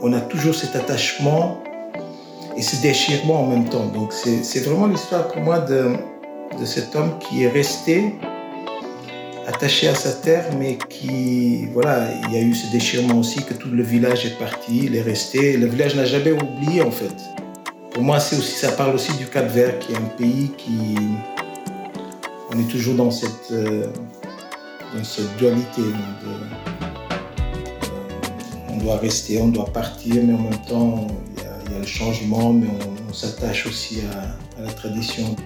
On a toujours cet attachement et ce déchirement en même temps. Donc c'est vraiment l'histoire pour moi de, cet homme qui est resté attaché à sa terre, mais qui, voilà, il y a eu ce déchirement aussi, que tout le village est parti, il est resté. Le village n'a jamais oublié, en fait. Pour moi, aussi, ça parle aussi du Cap Vert, qui est un pays qui, on est toujours dans cette, euh, dans cette dualité. Doit rester, on doit partir, mais en même temps, il y a, le changement, mais on, on s'attache aussi à, la tradition.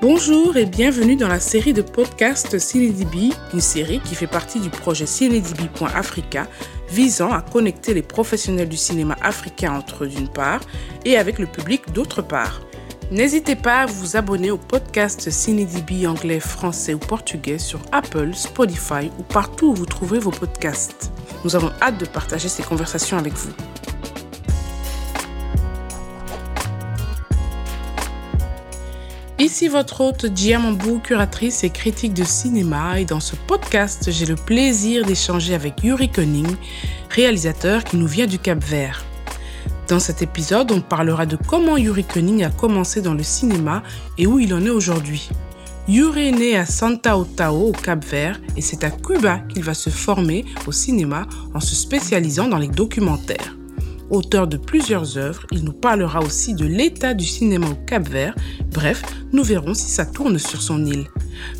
Bonjour et bienvenue dans la série de podcasts CineDB, une série qui fait partie du projet CineDB.Africa visant à connecter les professionnels du cinéma africain entre eux d'une part et avec le public d'autre part. N'hésitez pas à vous abonner au podcast CineDB anglais, français ou portugais sur Apple, Spotify ou partout où vous trouvez vos podcasts. Nous avons hâte de partager ces conversations avec vous. Ici votre hôte Diamambou, curatrice et critique de cinéma et dans ce podcast, j'ai le plaisir d'échanger avec Yuri Koning, réalisateur qui nous vient du Cap Vert. Dans cet épisode, on parlera de comment Yuri Koning a commencé dans le cinéma et où il en est aujourd'hui. Yuri est né à Santa Otao au Cap Vert et c'est à Cuba qu'il va se former au cinéma en se spécialisant dans les documentaires. Auteur de plusieurs œuvres, il nous parlera aussi de l'état du cinéma au Cap Vert. Bref, nous verrons si ça tourne sur son île.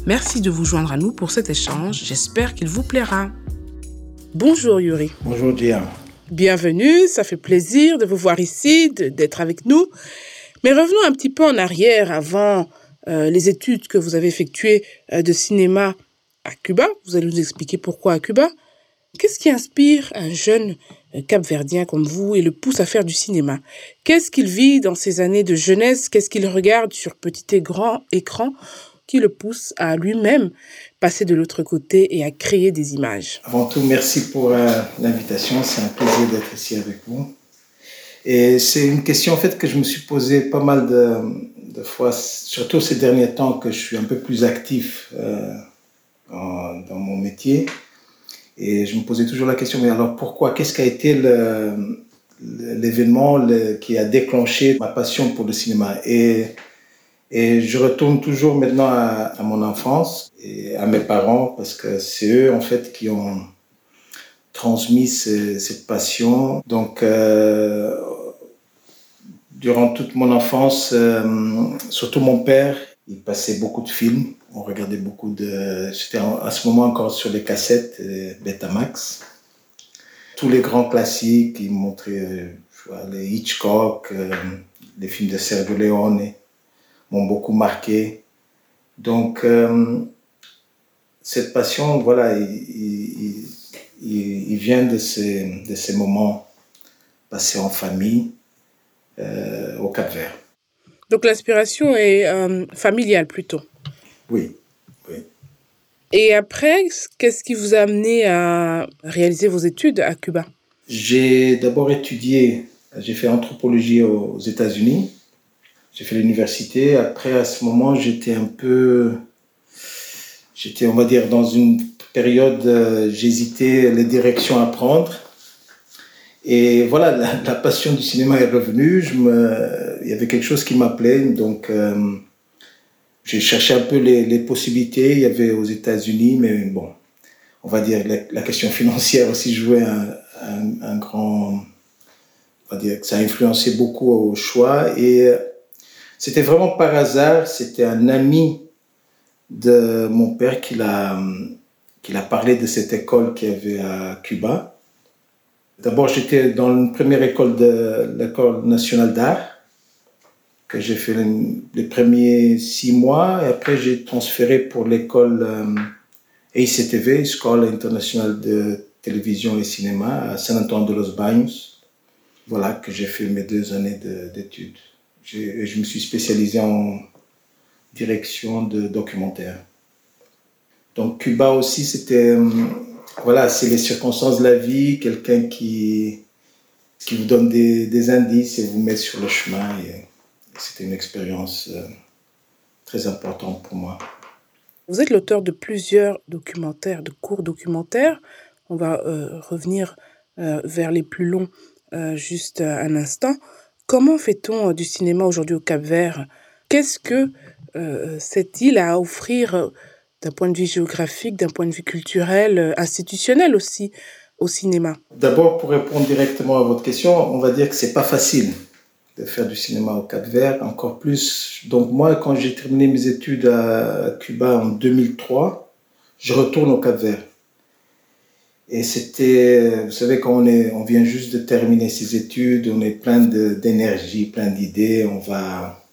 Merci de vous joindre à nous pour cet échange. J'espère qu'il vous plaira. Bonjour Yuri. Bonjour Dia. Bienvenue, ça fait plaisir de vous voir ici, d'être avec nous. Mais revenons un petit peu en arrière avant euh, les études que vous avez effectuées euh, de cinéma à Cuba. Vous allez nous expliquer pourquoi à Cuba. Qu'est-ce qui inspire un jeune euh, capverdien comme vous et le pousse à faire du cinéma? Qu'est-ce qu'il vit dans ses années de jeunesse? Qu'est-ce qu'il regarde sur petit et grand écran qui le pousse à lui-même passer de l'autre côté et à créer des images Avant tout, merci pour euh, l'invitation. C'est un plaisir d'être ici avec vous. Et c'est une question en fait que je me suis posée pas mal de, fois, surtout ces derniers temps que je suis un peu plus actif euh, dans mon métier. Et je me posais toujours la question, mais alors pourquoi? Qu'est-ce qui a été l'événement qui a déclenché ma passion pour le cinéma? Et je retourne toujours maintenant à, mon enfance et à mes parents parce que c'est eux en fait qui ont transmis ce, cette passion. Donc euh, durant toute mon enfance, euh, surtout mon père, il passait beaucoup de films on regardait beaucoup de. C'était à ce moment encore sur les cassettes euh, Betamax. Tous les grands classiques, ils montraient euh, les Hitchcock, les films de Sergio Leone m'ont beaucoup marqué. Donc, cette passion, voilà, il, il, il, il, vient de ces, de ces moments passés en famille au Cap Vert. Donc, l'inspiration est familiale plutôt oui, oui. Et après, qu'est-ce qui vous a amené à réaliser vos études à Cuba? J'ai d'abord étudié, j'ai fait anthropologie aux États-Unis. J'ai fait l'université. Après, à ce moment, j'étais un peu, j'étais, on va dire, dans une période, euh, j'hésitais les directions à prendre. Et voilà, la, passion du cinéma est revenue. Je me, il y avait quelque chose qui m'appelait, donc. Euh, j'ai cherché un peu les, possibilités. Il y avait aux États-Unis, mais bon, on va dire la, la question financière aussi jouait un, grand. On va dire que ça a influencé beaucoup au choix. Et c'était vraiment par hasard. C'était un ami de mon père qui l'a, qui parlé de cette école qu'il y avait à Cuba. D'abord, j'étais dans une première école de l'école nationale d'art que j'ai fait les, premiers six mois et après j'ai transféré pour l'école euh, EICTV, École internationale de télévision et cinéma à San Antonio de los Baños. Voilà que j'ai fait mes deux années d'études. Je me suis spécialisé en direction de documentaire. Donc Cuba aussi, c'était, euh, voilà, c'est les circonstances de la vie, quelqu'un qui, qui vous donne des, indices et vous met sur le chemin. C'était une expérience euh, très importante pour moi. Vous êtes l'auteur de plusieurs documentaires, de courts documentaires. On va revenir vers les plus longs juste un instant. Comment fait-on du cinéma aujourd'hui au Cap-Vert? Qu'est-ce que cette île a à offrir d'un point de vue géographique, d'un point de vue culturel, institutionnel aussi au cinéma? D'abord, pour répondre directement à votre question, on va dire que c'est pas facile de faire du cinéma au Cap Vert, encore plus. Donc moi, quand j'ai terminé mes études à Cuba en 2003, je retourne au Cap Vert. Et c'était, vous savez, quand on, est, on vient juste de terminer ses études, on est plein d'énergie, plein d'idées, on va,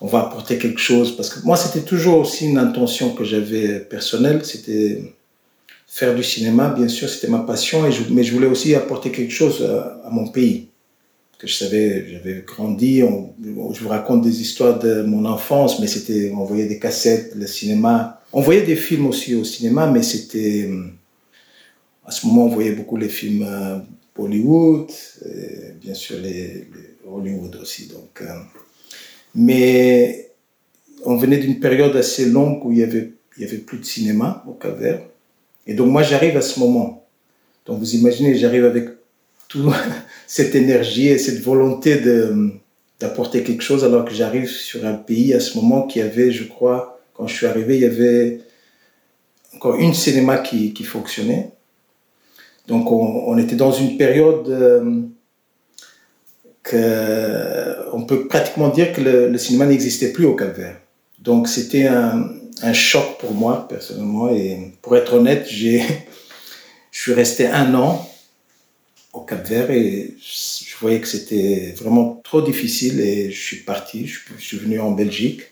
on va apporter quelque chose. Parce que moi, c'était toujours aussi une intention que j'avais personnelle, c'était faire du cinéma, bien sûr, c'était ma passion, mais je voulais aussi apporter quelque chose à, mon pays. Que je savais, j'avais grandi, je vous raconte des histoires de mon enfance, mais c'était, on voyait des cassettes, le cinéma. On voyait des films aussi au cinéma, mais c'était, à ce moment, on voyait beaucoup les films euh, Bollywood, et bien sûr les, Hollywood aussi. Donc, euh, mais on venait d'une période assez longue où il y avait, il y avait plus de cinéma au cap Et donc moi, j'arrive à ce moment. Donc vous imaginez, j'arrive avec toute cette énergie et cette volonté de d'apporter quelque chose alors que j'arrive sur un pays à ce moment qui avait, je crois, quand je suis arrivé, il y avait encore une cinéma qui fonctionnait. Donc on, était dans une période euh, on peut pratiquement dire que le, cinéma n'existait plus au Cap-Vert. Donc c'était un, choc pour moi personnellement et pour être honnête, je suis resté un an au Cap-Vert et je voyais que c'était vraiment trop difficile et je suis parti, je, suis venu en Belgique.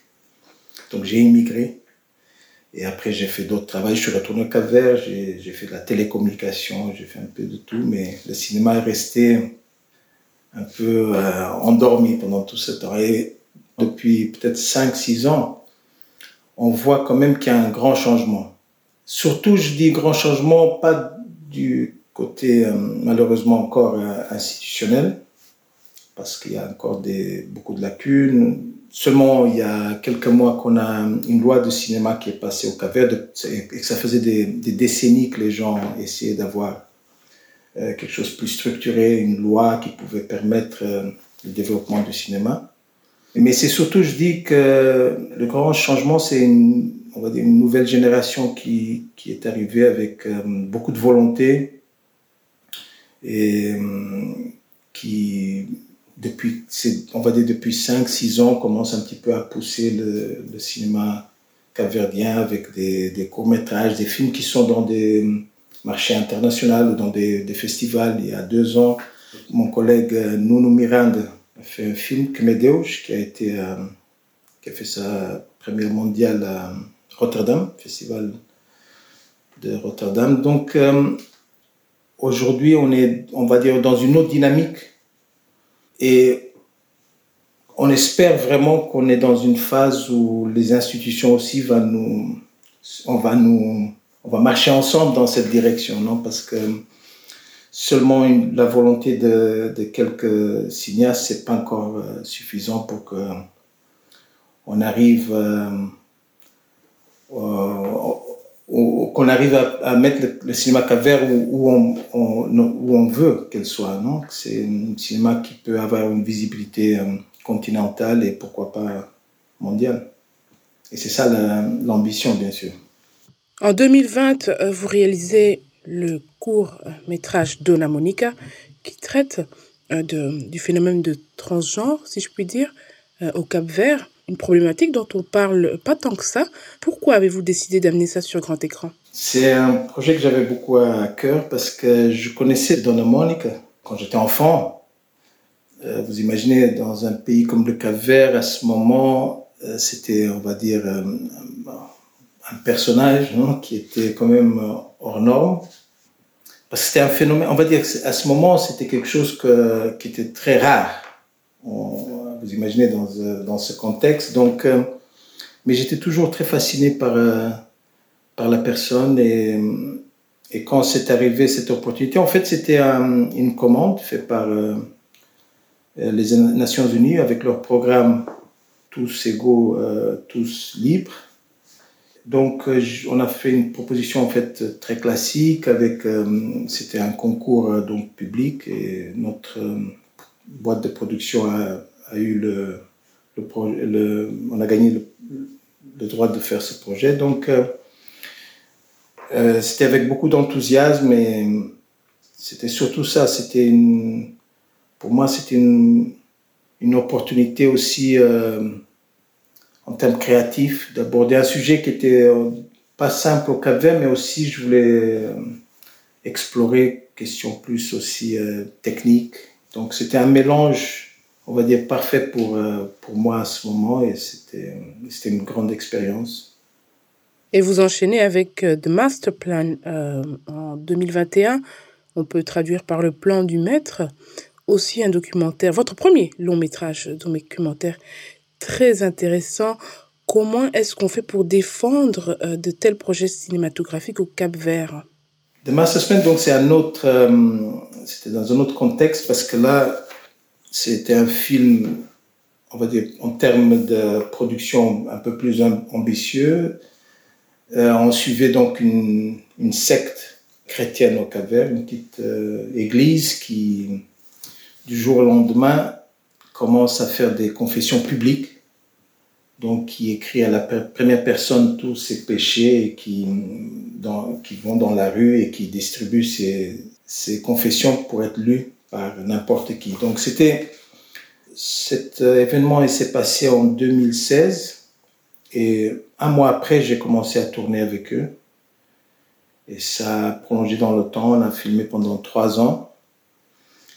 Donc j'ai immigré et après j'ai fait d'autres travaux. Je suis retourné au Cap-Vert, j'ai fait de la télécommunication, j'ai fait un peu de tout, mais le cinéma est resté un peu euh, endormi pendant tout ce temps. Et depuis peut-être 5-6 ans, on voit quand même qu'il y a un grand changement. Surtout, je dis grand changement, pas du côté euh, malheureusement encore euh, institutionnel, parce qu'il y a encore beaucoup de lacunes. Seulement, il y a quelques mois qu'on a une loi de cinéma qui est passée au Cap et que ça faisait des, décennies que les gens essayaient d'avoir euh, quelque chose de plus structuré, une loi qui pouvait permettre euh, le développement du cinéma. Mais c'est surtout, je dis que le grand changement, c'est une, nouvelle génération qui, qui est arrivée avec euh, beaucoup de volonté et qui, depuis, on va dire depuis 5-6 ans, commence un petit peu à pousser le, cinéma capverdien avec des, courts-métrages, des films qui sont dans des marché international ou dans des, festivals. Il y a deux ans, mon collègue euh, Nuno Miranda a fait un film, Kmedeus, qui a, été, euh, qui a fait sa première mondiale à Rotterdam, festival de Rotterdam. Donc, euh, aujourd'hui, on est, on va dire, dans une autre dynamique et on espère vraiment qu'on est dans une phase où les institutions aussi vont nous, on va nous on va marcher ensemble dans cette direction, non? Parce que seulement la volonté de, quelques cinéastes, c'est pas encore euh, suffisant pour que on arrive euh, qu'on arrive à, mettre le, cinéma cap où, on, où on veut qu'elle soit, C'est un cinéma qui peut avoir une visibilité euh, continentale et pourquoi pas mondiale. Et c'est ça l'ambition, bien sûr. En 2020, euh, vous réalisez le court métrage Donna Monica qui traite euh, du phénomène de transgenre, si je puis dire, au Cap Vert, une problématique dont on parle pas tant que ça. Pourquoi avez-vous décidé d'amener ça sur grand écran? C'est un projet que j'avais beaucoup à cœur parce que je connaissais Donna Monica quand j'étais enfant. Vous imaginez, dans un pays comme le Cap Vert, à ce moment, c'était, on va dire, un personnage qui était quand même euh, hors norme. Parce que c'était un phénomène, on va dire à ce moment, c'était quelque chose qui était très rare. Vous imaginez dans, euh, dans, ce contexte. Donc, euh, mais j'étais toujours très fasciné par, par la personne et, et quand c'est arrivé cette opportunité, en fait, c'était une commande faite par les Nations Unies avec leur programme Tous égaux, tous libres Donc, euh, on a fait une proposition en fait très classique avec, euh, c'était un concours euh, donc public et notre boîte de production a, eu le, on a gagné le, droit de faire ce projet. Donc, c'était avec beaucoup d'enthousiasme et c'était surtout ça. C'était pour moi, c'était une, opportunité aussi en termes créatifs, d'aborder un sujet qui était euh, pas simple au Cap mais aussi je voulais euh, explorer questions plus aussi euh, techniques. Donc c'était un mélange, on va dire, parfait pour, pour moi à ce moment et c'était une grande expérience. Et vous enchaînez avec The Master Plan en 2021. On peut traduire par le plan du maître. Aussi un documentaire, votre premier long métrage documentaire très intéressant. Comment est-ce qu'on fait pour défendre euh, de tels projets cinématographiques au Cap Vert? The Master donc c'est un autre, euh, c'était dans un autre contexte parce que là, c'était un film, on va dire, en termes de production un peu plus ambitieux. Euh, on suivait donc une, secte chrétienne au Cap Vert, une petite église qui, du jour au lendemain, commence à faire des confessions publiques donc qui écrit à la première personne tous ses péchés et qui, dans, vont dans la rue et qui distribue ses, ses confessions pour être lues n'importe qui. Donc c'était cet événement s'est passé en 2016 et un mois après j'ai commencé à tourner avec eux et ça a prolongé dans le temps. On a filmé pendant trois ans.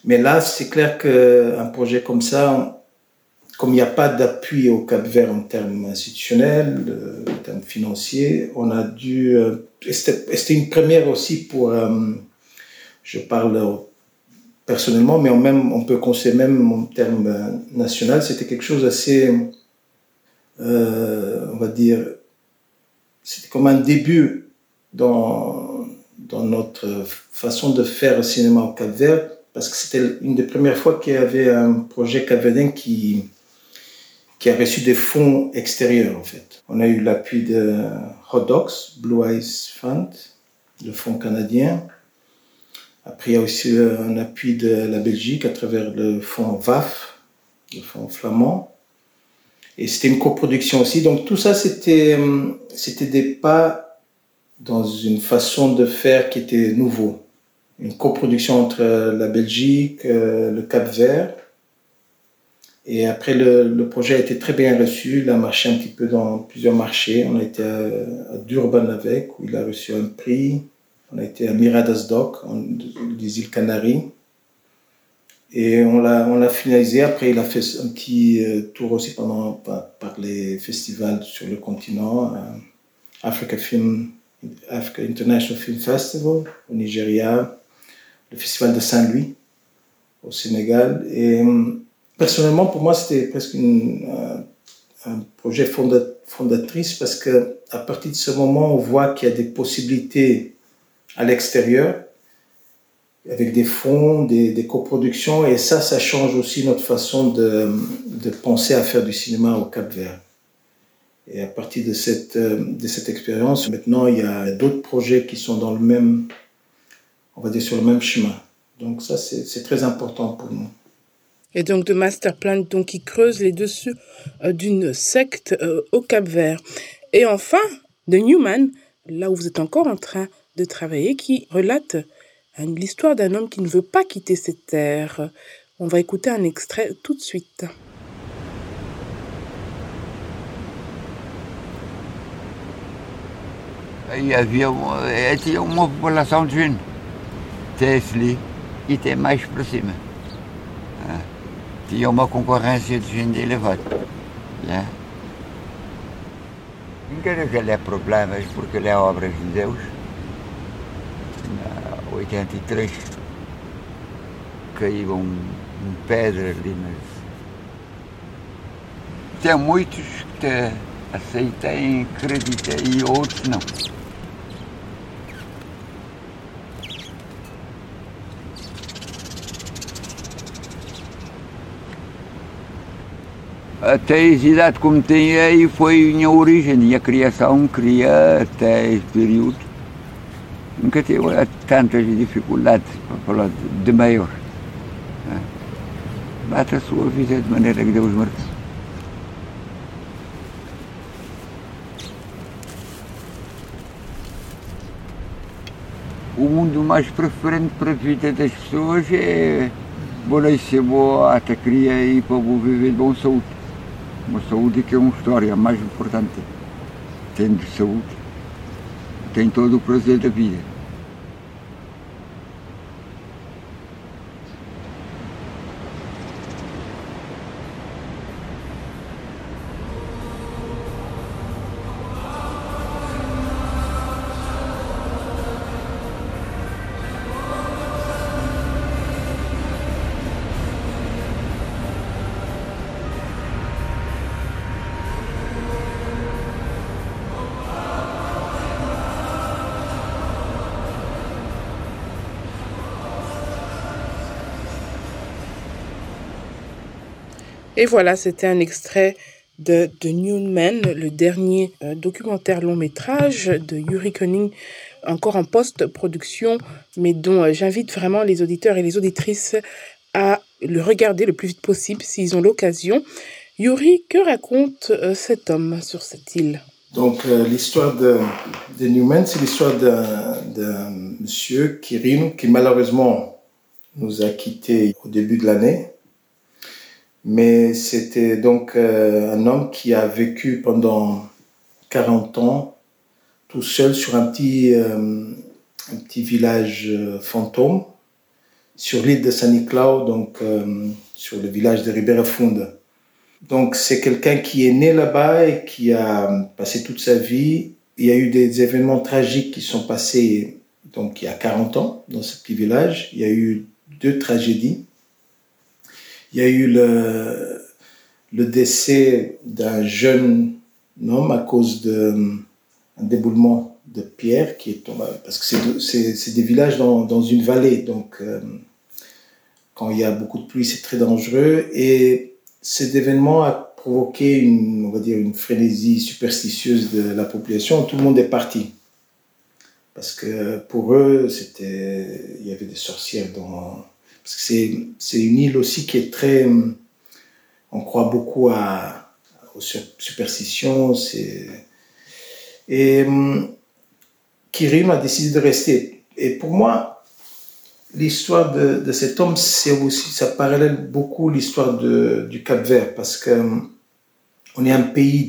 Mais là, c'est clair qu'un projet comme ça, comme il n'y a pas d'appui au Cap Vert en termes institutionnels, euh, en termes financiers, on a dû. Euh, c'était une première aussi pour. Euh, je parle personnellement, mais on, même, on peut considérer même en termes national, c'était quelque chose assez. on va dire. C'était comme un début dans, dans notre façon de faire cinéma au Cap Vert, parce que c'était une des premières fois qu'il y avait un projet capverdien qui qui a reçu des fonds extérieurs en fait. On a eu l'appui de Hot Dogs, Blue Eyes Fund, le fonds canadien. Après, il y a aussi un appui de la Belgique à travers le fonds VAF, le fonds flamand. Et c'était une coproduction aussi. Donc tout ça, c'était, c'était des pas dans une façon de faire qui était nouveau. Une coproduction entre la Belgique, euh, le Cap Vert, et après, le, le, projet a été très bien reçu. Il a marché un petit peu dans plusieurs marchés. On a été à, Durban avec, où il a reçu un prix. On a été à Miradas Dock, des îles Canaries. Et on l'a, finalisé. Après, il a fait un petit euh, tour aussi pendant, par, les festivals sur le continent. Euh, Africa Film, Africa International Film Festival au Nigeria, le festival de Saint-Louis au Sénégal. Et personnellement, pour moi, c'était presque euh, un projet fondatrice parce que partir de ce moment, on voit qu'il y a des possibilités à l'extérieur avec des fonds, des, coproductions, et ça, ça change aussi notre façon de, penser à faire du cinéma au Cap Vert. Et à partir de cette, euh, de cette expérience, maintenant, il y a d'autres projets qui sont dans le même, on va dire, sur le même chemin. Donc ça, c'est très important pour nous et donc de master plan donc, qui creuse les dessus euh, d'une secte euh, au Cap Vert. Et enfin, de Newman, là où vous êtes encore en train de travailler, qui relate l'histoire d'un homme qui ne veut pas quitter cette terre. On va écouter un extrait tout de suite. Il y avait une population jeune. Tesla, était mais pour cima tinha uma concorrência de gente elevada. Né? Não quero que é problemas, porque ele é obras de Deus. Na 83 caiu um, um pedra ali, mas tem muitos que aceitem, acreditem e outros não. Até as idades como tem aí foi minha origem, minha criação, cria até esse período. Nunca tive tantas dificuldades para falar de maior. Bate a sua vida de maneira que Deus marca. O mundo mais preferente para a vida das pessoas é boa ser boa, até cria e para viver de boa saúde. Uma saúde que é uma história mais importante. Tendo saúde, tem todo o prazer da vida. Et voilà, c'était un extrait de The New Man, le dernier euh, documentaire long métrage de Yuri Koenig, encore en post-production, mais dont euh, j'invite vraiment les auditeurs et les auditrices à le regarder le plus vite possible s'ils ont l'occasion. Yuri, que raconte euh, cet homme sur cette île? Donc l'histoire de, Newman, c'est l'histoire d'un monsieur, Kirin, qui malheureusement nous a quittés au début de l'année. Mais c'était donc euh, un homme qui a vécu pendant 40 ans tout seul sur un petit, euh, un petit village euh, fantôme sur l'île de Saint-Nicolas, donc sur le village de Ribeira-Funda. Donc c'est quelqu'un qui est né là-bas et qui a passé toute sa vie. Il y a eu des événements tragiques qui sont passés donc il y a 40 ans dans ce petit village. Il y a eu deux tragédies. Il y a eu le, le décès d'un jeune homme à cause d'un déboulement de pierre qui est tombé, parce que c'est des villages dans, dans, une vallée, donc euh, quand il y a beaucoup de pluie, c'est très dangereux. Et cet événement a provoqué une, on va dire, une frénésie superstitieuse de la population. Tout le monde est parti. Parce que pour eux, c'était, il y avait des sorcières dans, parce que c'est une île aussi qui est très. On croit beaucoup à, aux superstitions. Et Kirim a décidé de rester. Et pour moi, l'histoire de, de, cet homme, c'est aussi, ça parallèle beaucoup l'histoire du Cap Vert, parce que on est un pays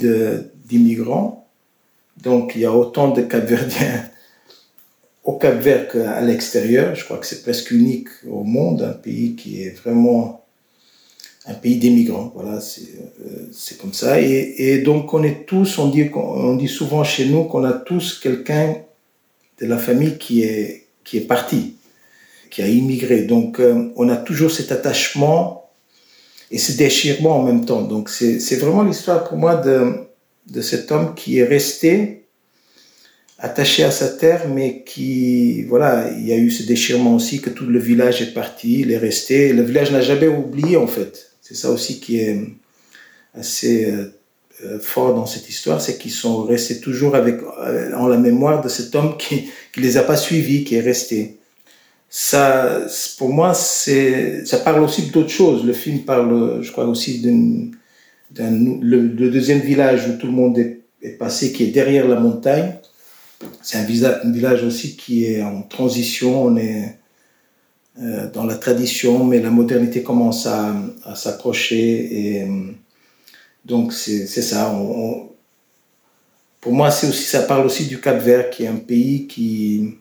d'immigrants, donc il y a autant de Capverdiens au Cap Vert qu'à l'extérieur. Je crois que c'est presque unique au monde, un pays qui est vraiment un pays d'émigrants. Voilà, c'est euh, comme ça. Et, et, donc on est tous, on dit, on dit souvent chez nous qu'on a tous quelqu'un de la famille qui est, qui est parti, qui a immigré. Donc euh, on a toujours cet attachement et ce déchirement en même temps. Donc c'est vraiment l'histoire pour moi de, de cet homme qui est resté attaché à sa terre, mais qui, voilà, il y a eu ce déchirement aussi, que tout le village est parti, il est resté. Le village n'a jamais oublié, en fait. C'est ça aussi qui est assez euh, euh, fort dans cette histoire, c'est qu'ils sont restés toujours avec, euh, en la mémoire de cet homme qui, qui les a pas suivis, qui est resté. Ça, pour moi, c'est, ça parle aussi d'autres choses. Le film parle, je crois aussi d'un, le, le, deuxième village où tout le monde est, est passé, qui est derrière la montagne c'est un, village aussi qui est en transition. On est euh, dans la tradition, mais la modernité commence à, s'approcher. Et donc, c'est ça. pour moi, aussi, ça parle aussi du Cap Vert, qui est un pays qui.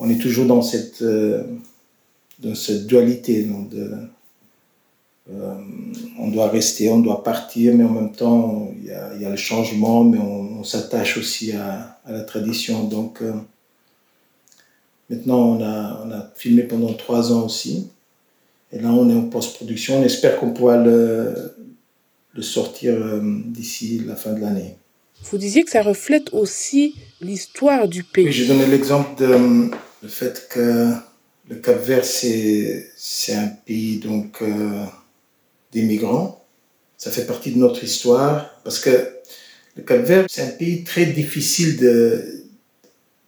On est toujours dans cette, euh, dans cette dualité. Euh, on doit rester, on doit partir, mais en même temps, il y a, y a le changement, mais s'attache aussi à, à, la tradition. Donc, euh, maintenant, on a, on a filmé pendant trois ans aussi. Et là, on est en post-production. On espère qu'on pourra le, le sortir euh, d'ici la fin de l'année. Vous disiez que ça reflète aussi l'histoire du pays. Oui, j'ai donné l'exemple de le fait que le Cap-Vert, c'est un pays donc, des migrants. ça fait partie de notre histoire, parce que le Cap-Vert, c'est un pays très difficile de,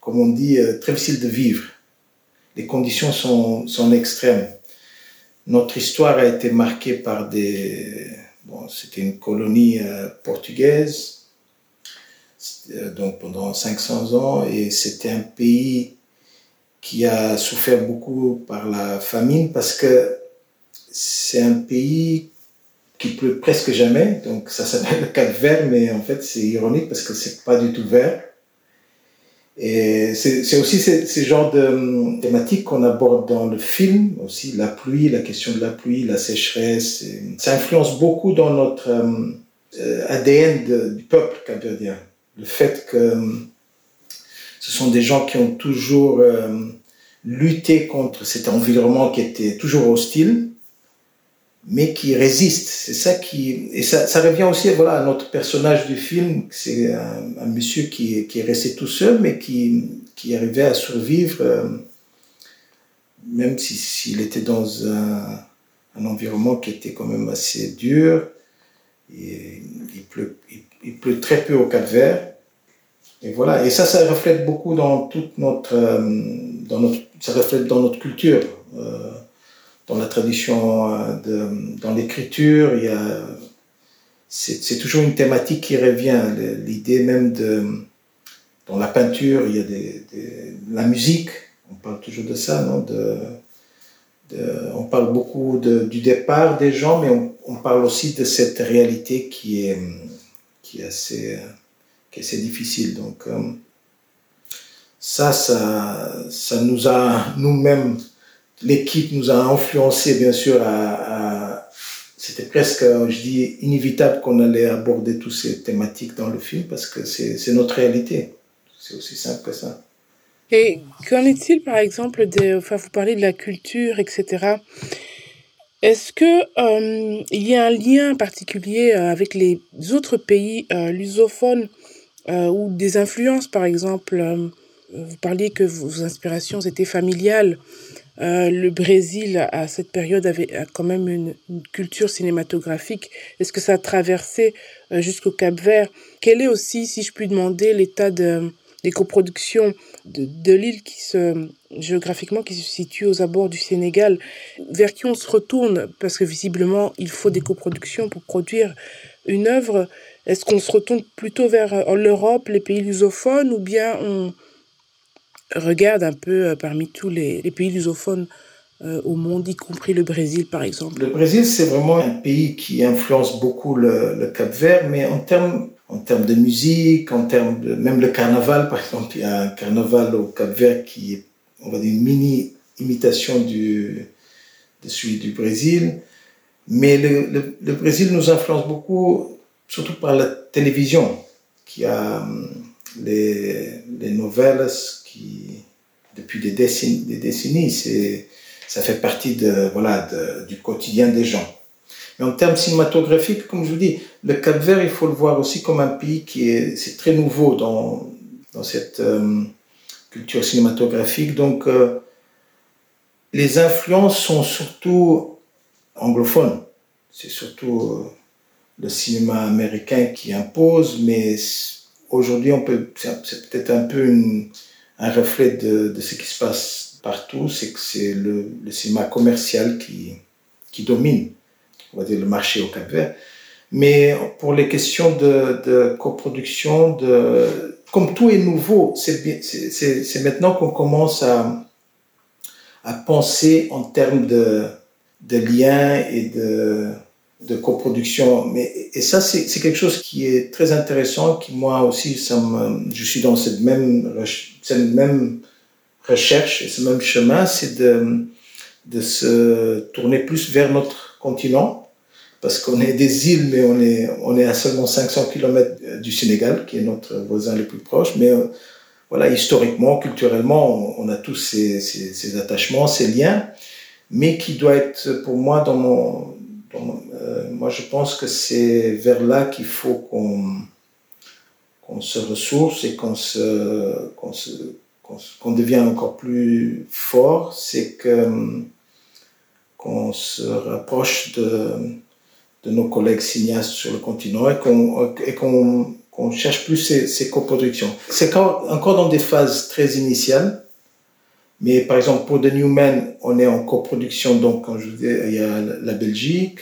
comme on dit, euh, très difficile de vivre. Les conditions sont, sont extrêmes. Notre histoire a été marquée par des... Bon, c'était une colonie euh, portugaise, euh, donc pendant 500 ans, et c'était un pays qui a souffert beaucoup par la famine parce que c'est un pays qui pleut presque jamais, donc ça s'appelle le Cap Vert, mais en fait c'est ironique parce que c'est pas du tout vert. Et c'est aussi ces, ces genres de hum, thématiques qu'on aborde dans le film, aussi la pluie, la question de la pluie, la sécheresse. ça influence beaucoup dans notre hum, euh, ADN du peuple capverdien. Le fait que hum, ce sont des gens qui ont toujours lutté contre cet environnement qui était toujours hostile mais qui résiste. C'est ça qui et ça, revient aussi voilà à notre personnage du film. C'est un, monsieur qui, qui est resté tout seul, mais qui qui arrivait à survivre, euh, même s'il si, était dans un, un, environnement qui était quand même assez dur. Il pleut il, pleut très peu au Cap-Vert. Et voilà. Et ça, ça reflète beaucoup dans toute notre, euh, dans notre ça reflète dans notre culture. Euh, dans la tradition, euh, dans l'écriture, il y a, c'est, toujours une thématique qui revient. L'idée même de, dans la peinture, il y a des, la musique, on parle toujours de ça, non de, on parle beaucoup de, du départ des gens, mais on, on, parle aussi de cette réalité qui est, qui est, assez, qui est assez difficile. Donc, euh, ça, ça, ça nous a nous-mêmes l'équipe nous a influencé, bien sûr, à, c'était presque, je dis, inévitable qu'on allait aborder toutes ces thématiques dans le film parce que c'est notre réalité. C'est aussi simple que ça. Et qu'en est-il, par exemple, de, enfin, vous parlez de la culture, etc. Est-ce que euh, il y a un lien particulier euh, avec les autres pays euh, lusophones euh, ou des influences, par exemple euh, Vous parliez que vos inspirations étaient familiales. Euh, le Brésil, à cette période, avait quand même une, une, culture cinématographique. Est-ce que ça a traversé euh, jusqu'au Cap Vert Quel est aussi, si je puis demander, l'état de, des coproductions de, de l'île qui se géographiquement qui se situe aux abords du Sénégal, vers qui on se retourne? Parce que visiblement il faut des coproductions pour produire une œuvre. Est-ce qu'on se retourne plutôt vers euh, l'Europe, les pays lusophones, ou bien on, regarde un peu euh, parmi tous les, pays lusophones euh, au monde, y compris le Brésil par exemple Le Brésil, c'est vraiment un pays qui influence beaucoup le, Cap Vert, mais en termes, en termes de musique, en termes même le carnaval, par exemple, il y a un carnaval au Cap Vert qui est, on va dire, une mini imitation de celui du Brésil. Mais le, le, Brésil nous influence beaucoup, surtout par la télévision, qui a hum, les, les nouvelles depuis des décennies, ça fait partie du quotidien des gens. Mais en termes cinématographiques, comme je vous dis, le Cap Vert, il faut le voir aussi comme un pays qui est, très nouveau dans, dans cette euh, culture cinématographique. Donc, euh, les influences sont surtout anglophones. C'est surtout euh, le cinéma américain qui impose, mais aujourd'hui, on peut, c'est peut-être un peu une, un reflet de, ce qui se passe partout, c'est que c'est le, le, cinéma commercial qui, domine, on va dire, le marché au Cap Vert. Mais pour les questions de, coproduction, de, comme tout est nouveau, c'est maintenant qu'on commence à, penser en termes de liens et de, de coproduction. Mais, et ça, c'est quelque chose qui est très intéressant, qui moi aussi, ça me, je suis dans cette même, cette même recherche et ce même chemin, c'est de, de se tourner plus vers notre continent, parce qu'on est des îles, mais on est, on est à seulement 500 km du Sénégal, qui est notre voisin le plus proche, mais euh, voilà, historiquement, culturellement, on, on a tous ces, ces, ces attachements, ces liens, mais qui doit être pour moi dans mon, donc, euh, moi, je pense que c'est vers là qu'il faut qu'on se ressource et qu'on se, encore plus fort, c'est qu'on se rapproche de, nos collègues cinéastes sur le continent et qu'on qu'on qu'on cherche plus ces, ces coproductions. C'est encore dans des phases très initiales, mais par exemple pour The New Men, on est en coproduction, donc quand je dis, il y a la Belgique,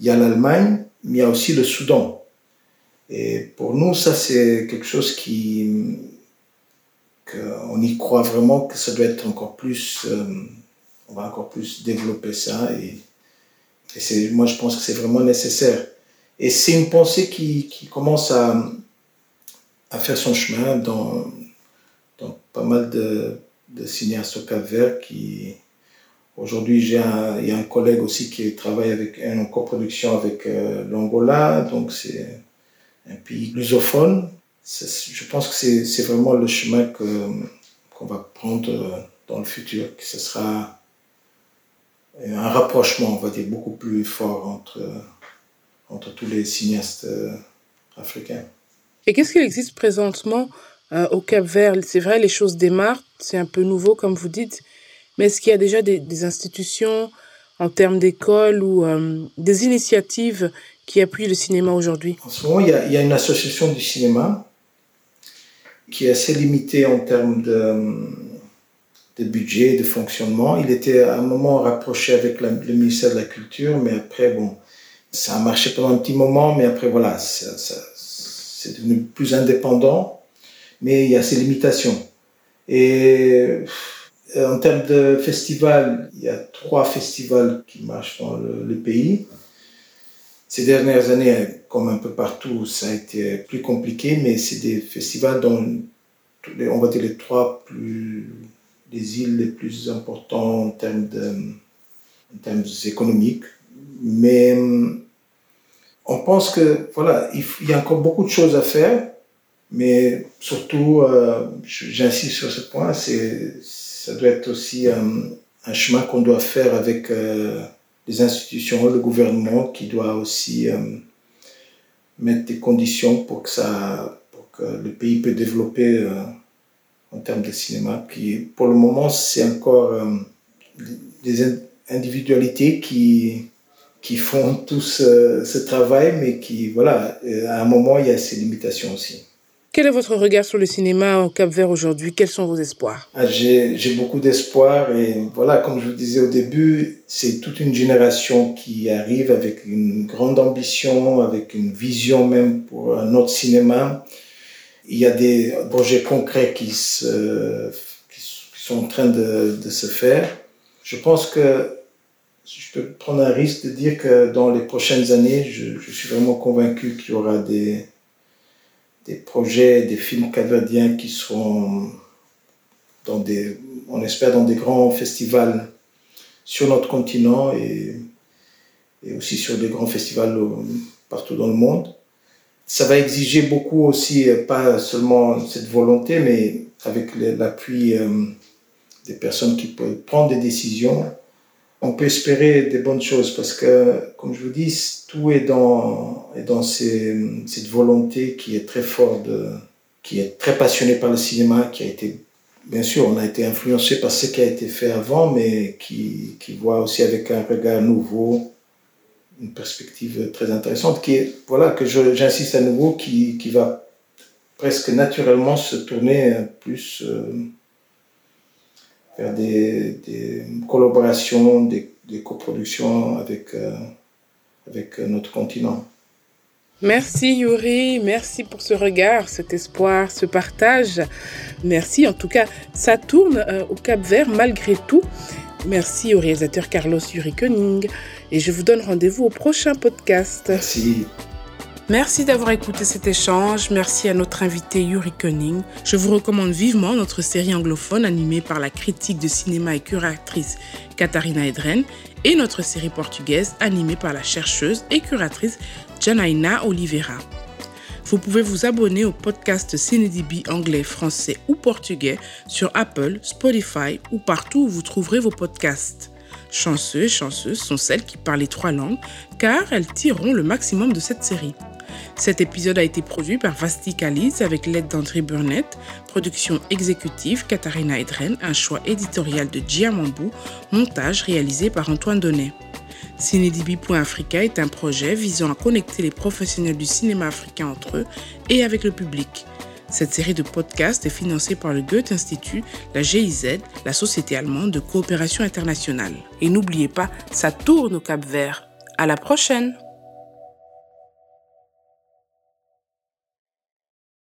il y a l'Allemagne, mais il y a aussi le Soudan. Et pour nous, ça c'est quelque chose qui, qu'on y croit vraiment que ça doit être encore plus, euh, on va encore plus développer ça et, moi je pense que c'est vraiment nécessaire. Et c'est une pensée qui, qui commence à, à, faire son chemin dans, dans pas mal de, de cinéastes au Cap-Vert qui, aujourd'hui, j'ai un, il y a un collègue aussi qui travaille avec, en coproduction avec euh, l'Angola, donc c'est un pays lusophone. Je pense que c'est, vraiment le chemin qu'on va prendre dans le futur, que ce sera un rapprochement, on va dire, beaucoup plus fort entre entre tous les cinéastes euh, africains. Et qu'est-ce qu'il existe présentement euh, au Cap Vert C'est vrai, les choses démarrent, c'est un peu nouveau comme vous dites, mais est-ce qu'il y a déjà des, institutions en termes d'école ou euh, des initiatives qui appuient le cinéma aujourd'hui? En ce moment, il y, a, une association du cinéma qui est assez limitée en termes de, budget, de fonctionnement. Il était à un moment rapproché avec le ministère de la Culture, mais après, bon, ça a marché pendant un petit moment, mais après, voilà, c'est devenu plus indépendant, mais il y a ses limitations. Et en termes de festivals, il y a trois festivals qui marchent dans le, pays. Ces dernières années, comme un peu partout, ça a été plus compliqué, mais c'est des festivals dont on va dire les trois plus, les îles les plus importantes en termes, économiques mais on pense que voilà, il, y a encore beaucoup de choses à faire, mais surtout, euh, j'insiste sur ce point, c'est ça doit être aussi un, un chemin qu'on doit faire avec euh, les institutions, le gouvernement, qui doit aussi euh, mettre des conditions pour que ça, pour que le pays peut développer euh, en termes de cinéma. Qui, pour le moment, c'est encore euh, des individualités qui qui font tout ce, ce, travail, mais qui, voilà, à un moment, il y a ses limitations aussi. Quel est votre regard sur le cinéma au Cap Vert aujourd'hui? Quels sont vos espoirs? Ah, J'ai beaucoup d'espoir et voilà, comme je vous disais au début, c'est toute une génération qui arrive avec une grande ambition, avec une vision même pour notre cinéma. Il y a des projets concrets qui, sont en train de, se faire. Je pense que je peux prendre un risque de dire que dans les prochaines années, je suis vraiment convaincu qu'il y aura des, des projets, des films canadiens qui seront dans des, on espère, dans des grands festivals sur notre continent et, et aussi sur des grands festivals partout dans le monde. Ça va exiger beaucoup aussi, pas seulement cette volonté, mais avec l'appui euh, des personnes qui peuvent prendre des décisions on peut espérer des bonnes choses parce que, comme je vous dis, tout est dans, est dans cette volonté qui est très forte, qui est très passionnée par le cinéma, qui a été, bien sûr, on a été influencé par ce qui a été fait avant, mais qui, qui voit aussi avec un regard nouveau, une perspective très intéressante, qui est, voilà, que j'insiste à nouveau, qui, qui va presque naturellement se tourner plus. Euh, faire des, des collaborations, des, des, coproductions avec, euh, avec notre continent. Merci Yuri, merci pour ce regard, cet espoir, ce partage. Merci, en tout cas, ça tourne euh, au Cap Vert malgré tout. Merci au réalisateur Carlos Yuri Koenig et je vous donne rendez-vous au prochain podcast. Merci. Merci d'avoir écouté cet échange. Merci à notre invité Yuri Koenig. Je vous recommande vivement notre série anglophone animée par la critique de cinéma et curatrice Katharina Edren et notre série portugaise animée par la chercheuse et curatrice Janaina Oliveira. Vous pouvez vous abonner au podcast CineDB anglais, français ou portugais sur Apple, Spotify ou partout où vous trouverez vos podcasts. Chanceux et chanceuses sont celles qui parlent les trois langues car elles tireront le maximum de cette série. Cet épisode a été produit par Vasti Kaliz avec l'aide d'André Burnett, production exécutive Katharina Edren, un choix éditorial de Giamambou, montage réalisé par Antoine Donnet. Cinédibi.africa est un projet visant à connecter les professionnels du cinéma africain entre eux et avec le public. Cette série de podcasts est financée par le Goethe Institut, la GIZ, la Société allemande de coopération internationale. Et n'oubliez pas, ça tourne au Cap Vert. À la prochaine!